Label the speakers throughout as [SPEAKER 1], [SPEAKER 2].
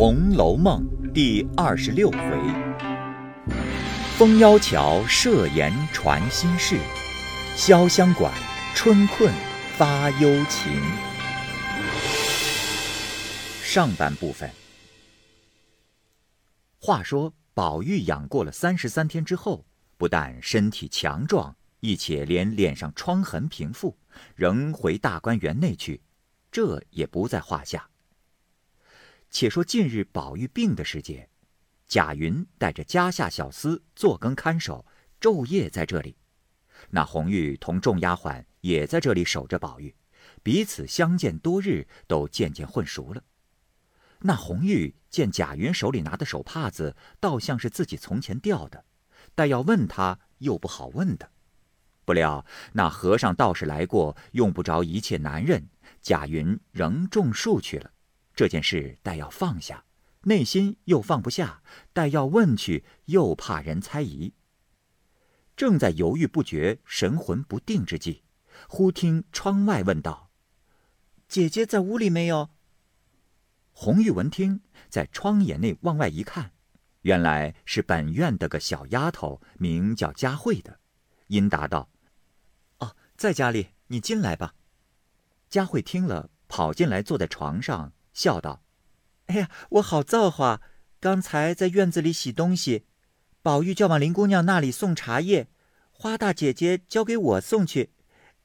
[SPEAKER 1] 红楼梦》第二十六回：风妖桥设言传心事，潇湘馆春困发幽情。上半部分。话说，宝玉养过了三十三天之后，不但身体强壮，亦且连脸上疮痕平复，仍回大观园内去，这也不在话下。且说近日宝玉病的时节，贾云带着家下小厮坐更看守，昼夜在这里。那红玉同众丫鬟也在这里守着宝玉，彼此相见多日，都渐渐混熟了。那红玉见贾云手里拿的手帕子，倒像是自己从前掉的，但要问他又不好问的。不料那和尚道士来过，用不着一切男人，贾云仍种树去了。这件事待要放下，内心又放不下；待要问去，又怕人猜疑。正在犹豫不决、神魂不定之际，忽听窗外问道：“
[SPEAKER 2] 姐姐在屋里没有？”
[SPEAKER 1] 红玉闻听，在窗眼内往外一看，原来是本院的个小丫头，名叫佳慧的，因答道：“
[SPEAKER 2] 哦，在家里，你进来吧。”
[SPEAKER 1] 佳慧听了，跑进来，坐在床上，笑道：“
[SPEAKER 2] 哎呀，我好造化！刚才在院子里洗东西，宝玉叫往林姑娘那里送茶叶，花大姐姐交给我送去，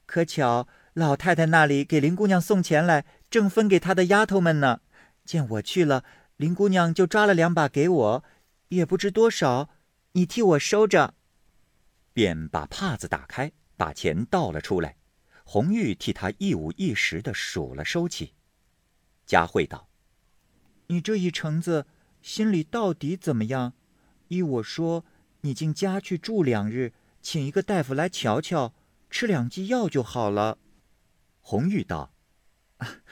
[SPEAKER 2] 可巧老太太那里给林姑娘送钱来，正分给她的丫头们呢。”见我去了，林姑娘就抓了两把给我，也不知多少，你替我收着。
[SPEAKER 1] 便把帕子打开，把钱倒了出来。红玉替他一五一十的数了收起。佳慧道：“
[SPEAKER 2] 你这一程子心里到底怎么样？依我说，你进家去住两日，请一个大夫来瞧瞧，吃两剂药就好了。”
[SPEAKER 1] 红玉道：“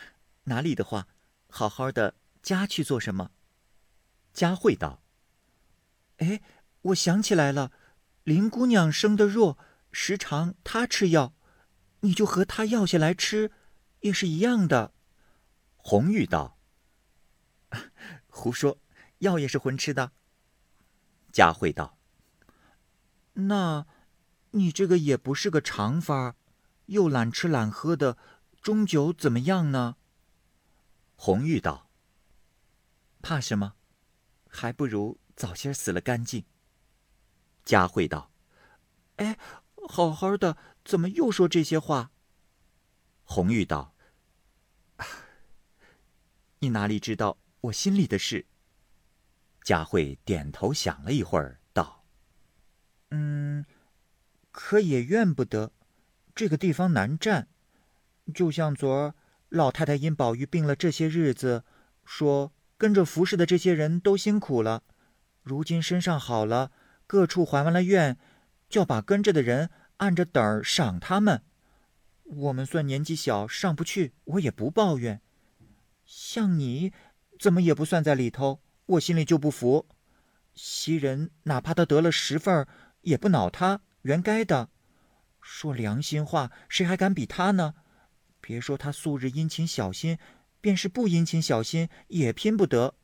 [SPEAKER 2] 哪里的话。”好好的家去做什么？
[SPEAKER 1] 佳慧道：“
[SPEAKER 2] 哎，我想起来了，林姑娘生的弱，时常她吃药，你就和她要下来吃，也是一样的。”
[SPEAKER 1] 红玉道：“
[SPEAKER 2] 胡说，药也是混吃的。”
[SPEAKER 1] 佳慧道：“
[SPEAKER 2] 那，你这个也不是个常法，又懒吃懒喝的，终究怎么样呢？”
[SPEAKER 1] 红玉道：“
[SPEAKER 2] 怕什么？还不如早些死了干净。”
[SPEAKER 1] 佳慧道：“
[SPEAKER 2] 哎，好好的，怎么又说这些话？”
[SPEAKER 1] 红玉道：“
[SPEAKER 2] 你哪里知道我心里的事？”
[SPEAKER 1] 佳慧点头想了一会儿，道：“
[SPEAKER 2] 嗯，可也怨不得，这个地方难占，就像昨儿。”老太太因宝玉病了这些日子，说跟着服侍的这些人都辛苦了，如今身上好了，各处还完了愿，就把跟着的人按着等儿赏他们。我们算年纪小，上不去，我也不抱怨。像你，怎么也不算在里头，我心里就不服。袭人哪怕他得了十份，也不恼他，原该的。说良心话，谁还敢比他呢？别说他素日殷勤小心，便是不殷勤小心也拼不得。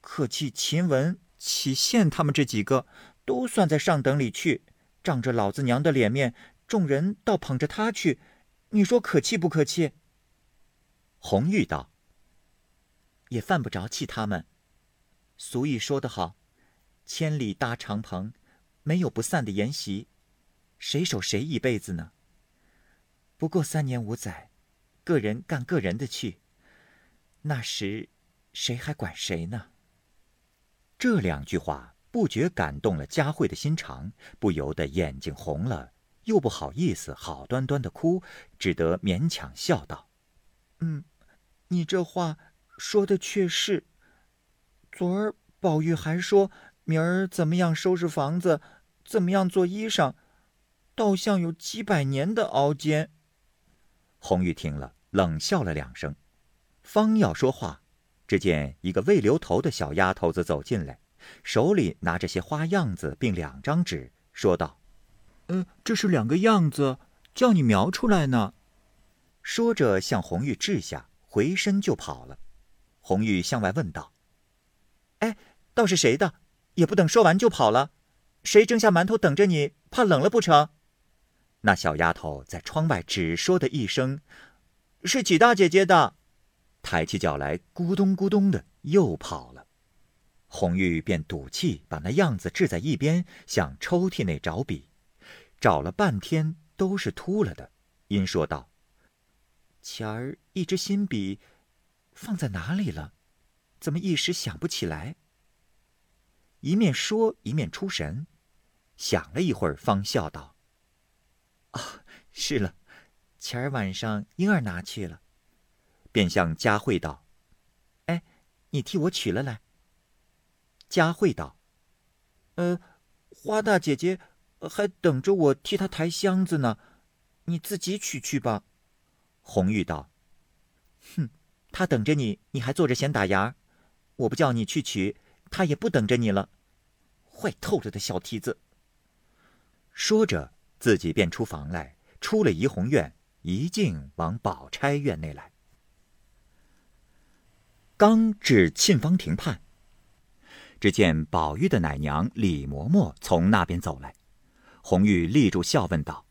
[SPEAKER 2] 可气秦雯、启宪他们这几个，都算在上等里去，仗着老子娘的脸面，众人倒捧着他去，你说可气不可气？
[SPEAKER 1] 红玉道：“
[SPEAKER 2] 也犯不着气他们。俗语说得好，千里搭长棚，没有不散的筵席，谁守谁一辈子呢？不过三年五载。”个人干个人的去，那时谁还管谁呢？
[SPEAKER 1] 这两句话不觉感动了佳慧的心肠，不由得眼睛红了，又不好意思好端端的哭，只得勉强笑道：“
[SPEAKER 2] 嗯，你这话说的却是。昨儿宝玉还说明儿怎么样收拾房子，怎么样做衣裳，倒像有几百年的熬煎。”
[SPEAKER 1] 红玉听了。冷笑了两声，方要说话，只见一个未留头的小丫头子走进来，手里拿着些花样子，并两张纸，说道：“
[SPEAKER 2] 嗯，这是两个样子，叫你描出来呢。”
[SPEAKER 1] 说着向红玉掷下，回身就跑了。红玉向外问道：“哎
[SPEAKER 2] 倒是谁的？也不等说完就跑了。谁蒸下馒头等着你？怕冷了不成？那小丫头在窗外只说的一声：“是启大姐姐的。”抬起脚来，咕咚咕咚的又跑了。红玉便赌气把那样子置在一边，向抽屉内找笔，找了半天都是秃了的，因说道：“前儿一支新笔，放在哪里了？怎么一时想不起来？”一面说一面出神，想了一会儿，方笑道：“啊，是了，前儿晚上英儿拿去了。”便向佳慧道：“哎，你替我取了来。”佳慧道：“呃，花大姐姐还等着我替她抬箱子呢，你自己取去吧。”红玉道：“哼，他等着你，你还坐着闲打牙。我不叫你去取，他也不等着你了。坏透了的小蹄子。”说着，自己便出房来，出了怡红院，一径往宝钗院内来。刚至沁芳亭畔。只见宝玉的奶娘李嬷嬷从那边走来，红玉立住笑问道：“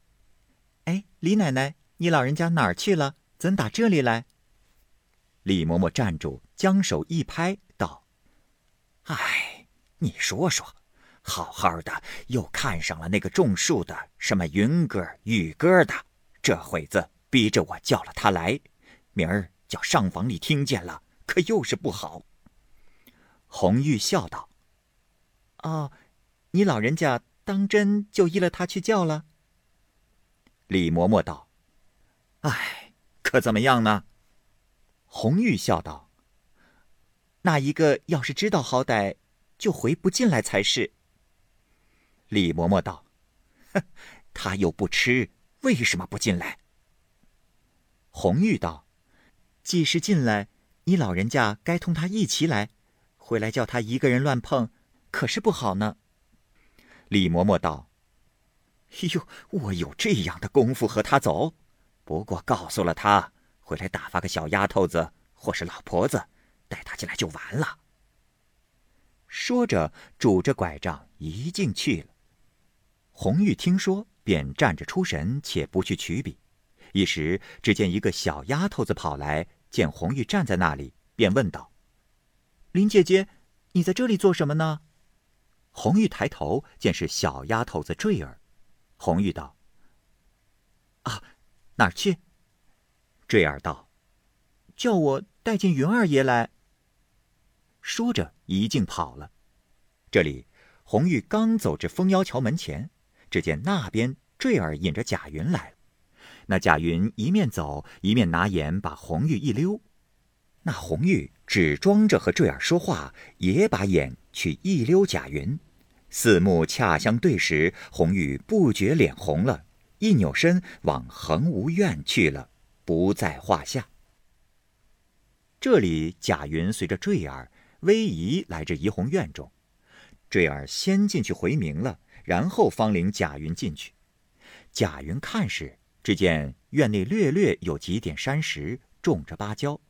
[SPEAKER 2] 哎，李奶奶，你老人家哪儿去了？怎打这里来？”李嬷嬷站住，将手一拍，道：“哎，你说说，好好的又看上了那个种树的，什么云哥、雨哥的，这会子逼着我叫了他来，明儿叫上房里听见了，可又是不好。”红玉笑道：“哦，你老人家当真就依了他去叫了？”李嬷嬷道：“哎，可怎么样呢？”红玉笑道：“那一个要是知道好歹，就回不进来才是。”李嬷嬷道：“哼，他又不吃，为什么不进来？”红玉道：“既是进来，你老人家该同他一起来。”回来叫他一个人乱碰，可是不好呢。李嬷嬷道：“哎呦，我有这样的功夫和他走，不过告诉了他，回来打发个小丫头子或是老婆子，带她进来就完了。”说着，拄着拐杖一进去了。红玉听说，便站着出神，且不去取笔。一时，只见一个小丫头子跑来，见红玉站在那里，便问道。林姐姐，你在这里做什么呢？红玉抬头见是小丫头子坠儿，红玉道：“啊，哪儿去？”坠儿道：“叫我带进云二爷来。”说着一径跑了。这里，红玉刚走至枫腰桥门前，只见那边坠儿引着贾云来了。那贾云一面走，一面拿眼把红玉一溜。那红玉只装着和坠儿说话，也把眼去一溜贾云，四目恰相对时，红玉不觉脸红了，一扭身往恒芜院去了，不在话下。这里贾云随着坠儿、威仪来至怡红院中，坠儿先进去回明了，然后方领贾云进去。贾云看时，只见院内略略有几点山石，种着芭蕉。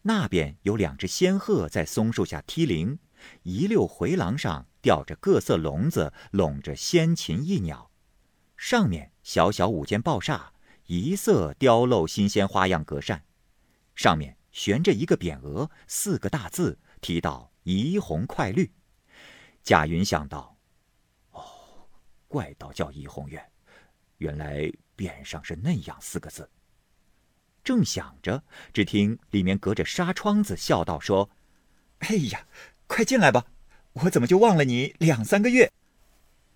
[SPEAKER 2] 那边有两只仙鹤在松树下踢铃，一溜回廊上吊着各色笼子，笼着仙禽异鸟。上面小小五间抱厦，一色雕镂新鲜花样格扇，上面悬着一个匾额，四个大字，提到“怡红快绿”。贾云想到：“哦，怪道叫怡红院，原来匾上是那样四个字。”正想着，只听里面隔着纱窗子笑道：“说，哎呀，快进来吧！我怎么就忘了你两三个月？”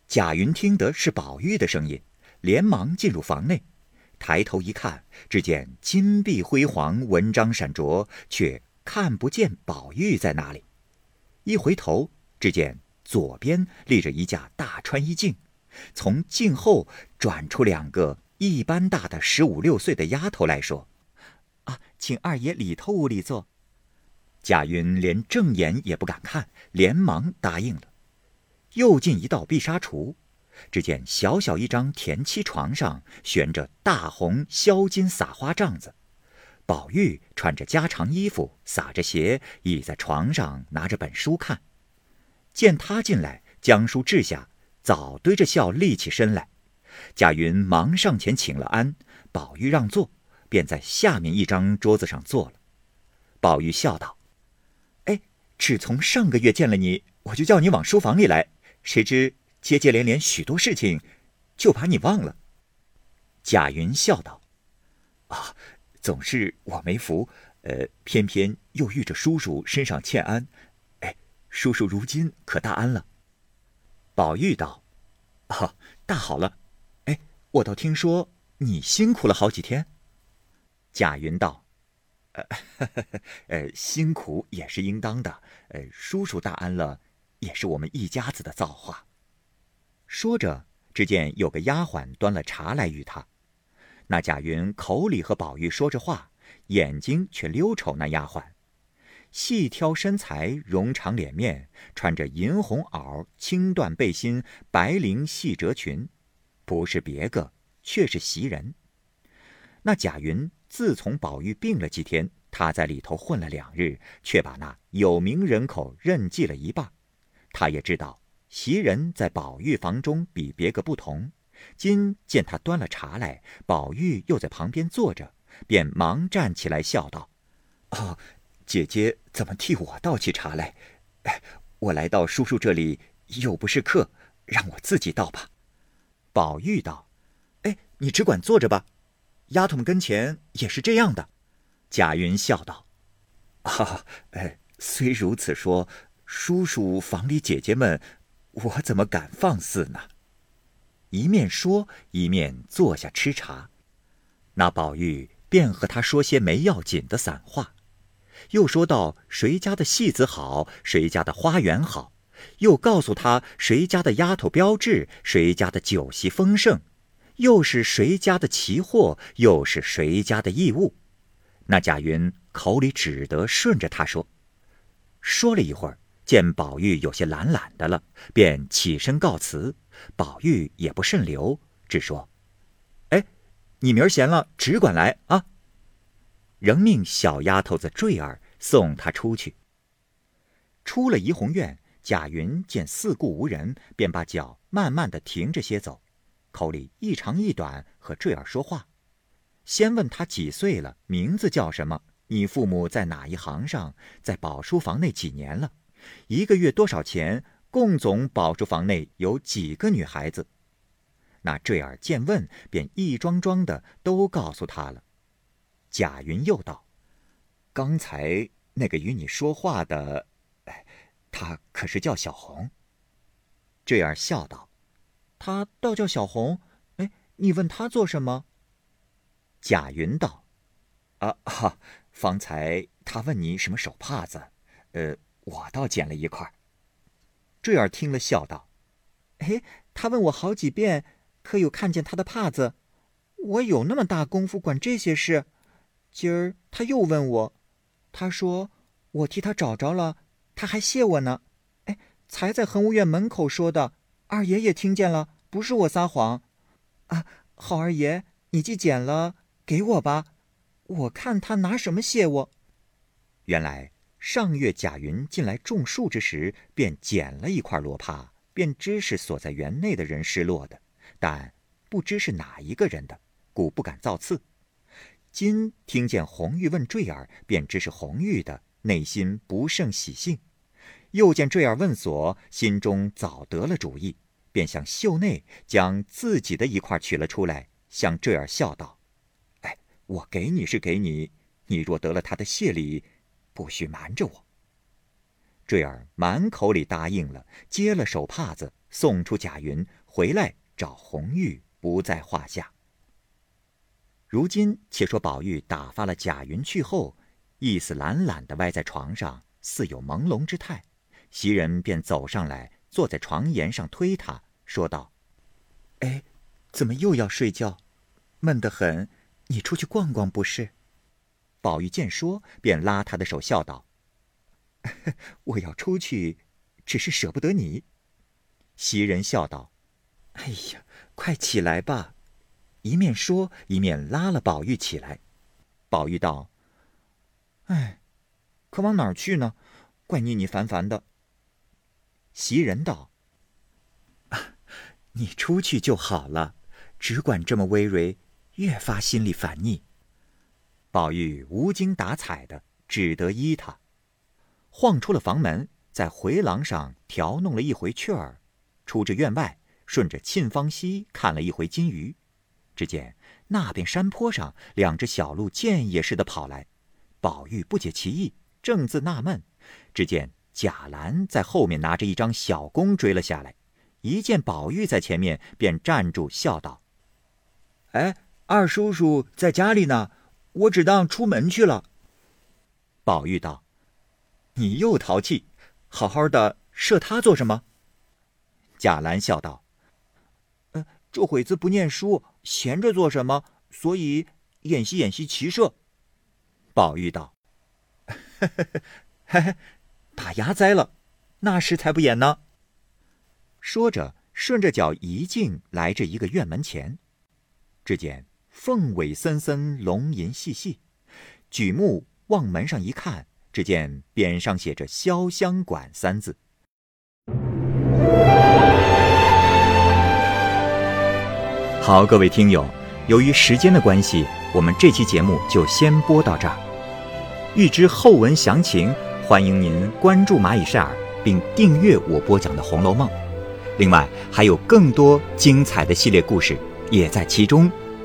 [SPEAKER 2] 贾云听得是宝玉的声音，连忙进入房内，抬头一看，只见金碧辉煌，文章闪着，却看不见宝玉在哪里。一回头，只见左边立着一架大穿衣镜，从镜后转出两个一般大的十五六岁的丫头来说。啊，请二爷里头屋里坐。贾云连正眼也不敢看，连忙答应了。又进一道碧纱橱，只见小小一张田七床上悬着大红销金撒花帐子，宝玉穿着家常衣服，撒着鞋，倚在床上拿着本书看。
[SPEAKER 1] 见他进来，将书掷下，早堆着笑立起身来。贾云忙上前请了安，宝玉让座，便在下面一张桌子上坐了。宝玉笑道：“哎，只从上个月见了你，我就叫你往书房里来，谁知接接连连许多事情，就把你忘了。”贾云笑道：“啊，总是我没福，呃，偏偏又遇着叔叔身上欠安。哎，叔叔如今可大安了。”宝玉道：“啊，大好了。哎，我倒听说你辛苦了好几天。”贾云道。呃，呃，辛苦也是应当的。呃，叔叔大安了，也是我们一家子的造化。说着，只见有个丫鬟端了茶来与他。那贾云口里和宝玉说着话，眼睛却溜瞅那丫鬟。细挑身材，容长脸面，穿着银红袄、青缎背心、白绫细褶裙，不是别个，却是袭人。那贾云。自从宝玉病了几天，他在里头混了两日，却把那有名人口认记了一半。他也知道袭人在宝玉房中比别个不同。今见他端了茶来，宝玉又在旁边坐着，便忙站起来笑道：“哦，姐姐怎么替我倒起茶来？哎，我来到叔叔这里又不是客，让我自己倒吧。”宝玉道：“哎，你只管坐着吧。”丫头们跟前也是这样的，贾云笑道：“啊，哎，虽如此说，叔叔房里姐姐们，我怎么敢放肆呢？”一面说，一面坐下吃茶。那宝玉便和他说些没要紧的散话，又说到谁家的戏子好，谁家的花园好，又告诉他谁家的丫头标致，谁家的酒席丰盛。又是谁家的奇货，又是谁家的异物？那贾云口里只得顺着他说。说了一会儿，见宝玉有些懒懒的了，便起身告辞。宝玉也不甚留，只说：“哎，你明儿闲了，只管来啊。”仍命小丫头子坠儿送他出去。出了怡红院，贾云见四顾无人，便把脚慢慢的停着些走。口里一长一短和坠儿说话，先问他几岁了，名字叫什么？你父母在哪一行上？在宝书房内几年了？一个月多少钱？共总宝书房内有几个女孩子？那坠儿见问，便一桩桩的都告诉他了。贾云又道：“刚才那个与你说话的，哎，他可是叫小红？”坠儿笑道。他倒叫小红，哎，你问他做什么？贾云道：“啊哈，方才他问你什么手帕子，呃，我倒捡了一块。”坠儿听了笑道：“哎，他问我好几遍，可有看见他的帕子？我有那么大功夫管这些事？今儿他又问我，他说我替他找着了，他还谢我呢。哎，才在恒务院门口说的。”二爷也听见了，不是我撒谎，啊，好二爷，你既捡了，给我吧，我看他拿什么谢我。原来上月贾云进来种树之时，便捡了一块罗帕，便知是锁在园内的人失落的，但不知是哪一个人的，故不敢造次。今听见红玉问坠儿，便知是红玉的，内心不胜喜兴。又见坠儿问所，心中早得了主意，便向袖内将自己的一块取了出来，向坠儿笑道：“哎，我给你是给你，你若得了他的谢礼，不许瞒着我。”坠儿满口里答应了，接了手帕子，送出贾云，回来找红玉，不在话下。如今且说宝玉打发了贾云去后，意思懒懒的歪在床上，似有朦胧之态。袭人便走上来，坐在床沿上推他，说道：“哎，怎么又要睡觉？闷得很，你出去逛逛不是？”宝玉见说，便拉他的手，笑道：“我要出去，只是舍不得你。”袭人笑道：“哎呀，快起来吧！”一面说，一面拉了宝玉起来。宝玉道：“哎，可往哪儿去呢？怪腻腻烦烦的。”袭人道：“
[SPEAKER 2] 你出去就好了，只管这么微蕤，越发心里烦腻。”
[SPEAKER 1] 宝玉无精打采的，只得依他，晃出了房门，在回廊上调弄了一回雀儿，出至院外，顺着沁芳溪看了一回金鱼，只见那边山坡上两只小鹿箭也似的跑来，宝玉不解其意，正自纳闷，只见贾兰在后面拿着一张小弓追了下来，一见宝玉在前面，便站住，笑道：“
[SPEAKER 2] 哎，二叔叔在家里呢。”我只当出门去了。
[SPEAKER 1] 宝玉道：“你又淘气，好好的射他做什么？”贾兰笑道：“
[SPEAKER 2] 呃，这会子不念书，闲着做什么？所以演习演习骑射。”
[SPEAKER 1] 宝玉道：“
[SPEAKER 2] 嘿 嘿嘿嘿，把牙栽了，那时才不演呢。”
[SPEAKER 1] 说着，顺着脚一径来至一个院门前，只见。凤尾森森，龙吟细细。举目往门上一看，只见匾上写着“潇湘馆”三字。好，各位听友，由于时间的关系，我们这期节目就先播到这儿。欲知后文详情，欢迎您关注蚂蚁晒尔，并订阅我播讲的《红楼梦》。另外，还有更多精彩的系列故事也在其中。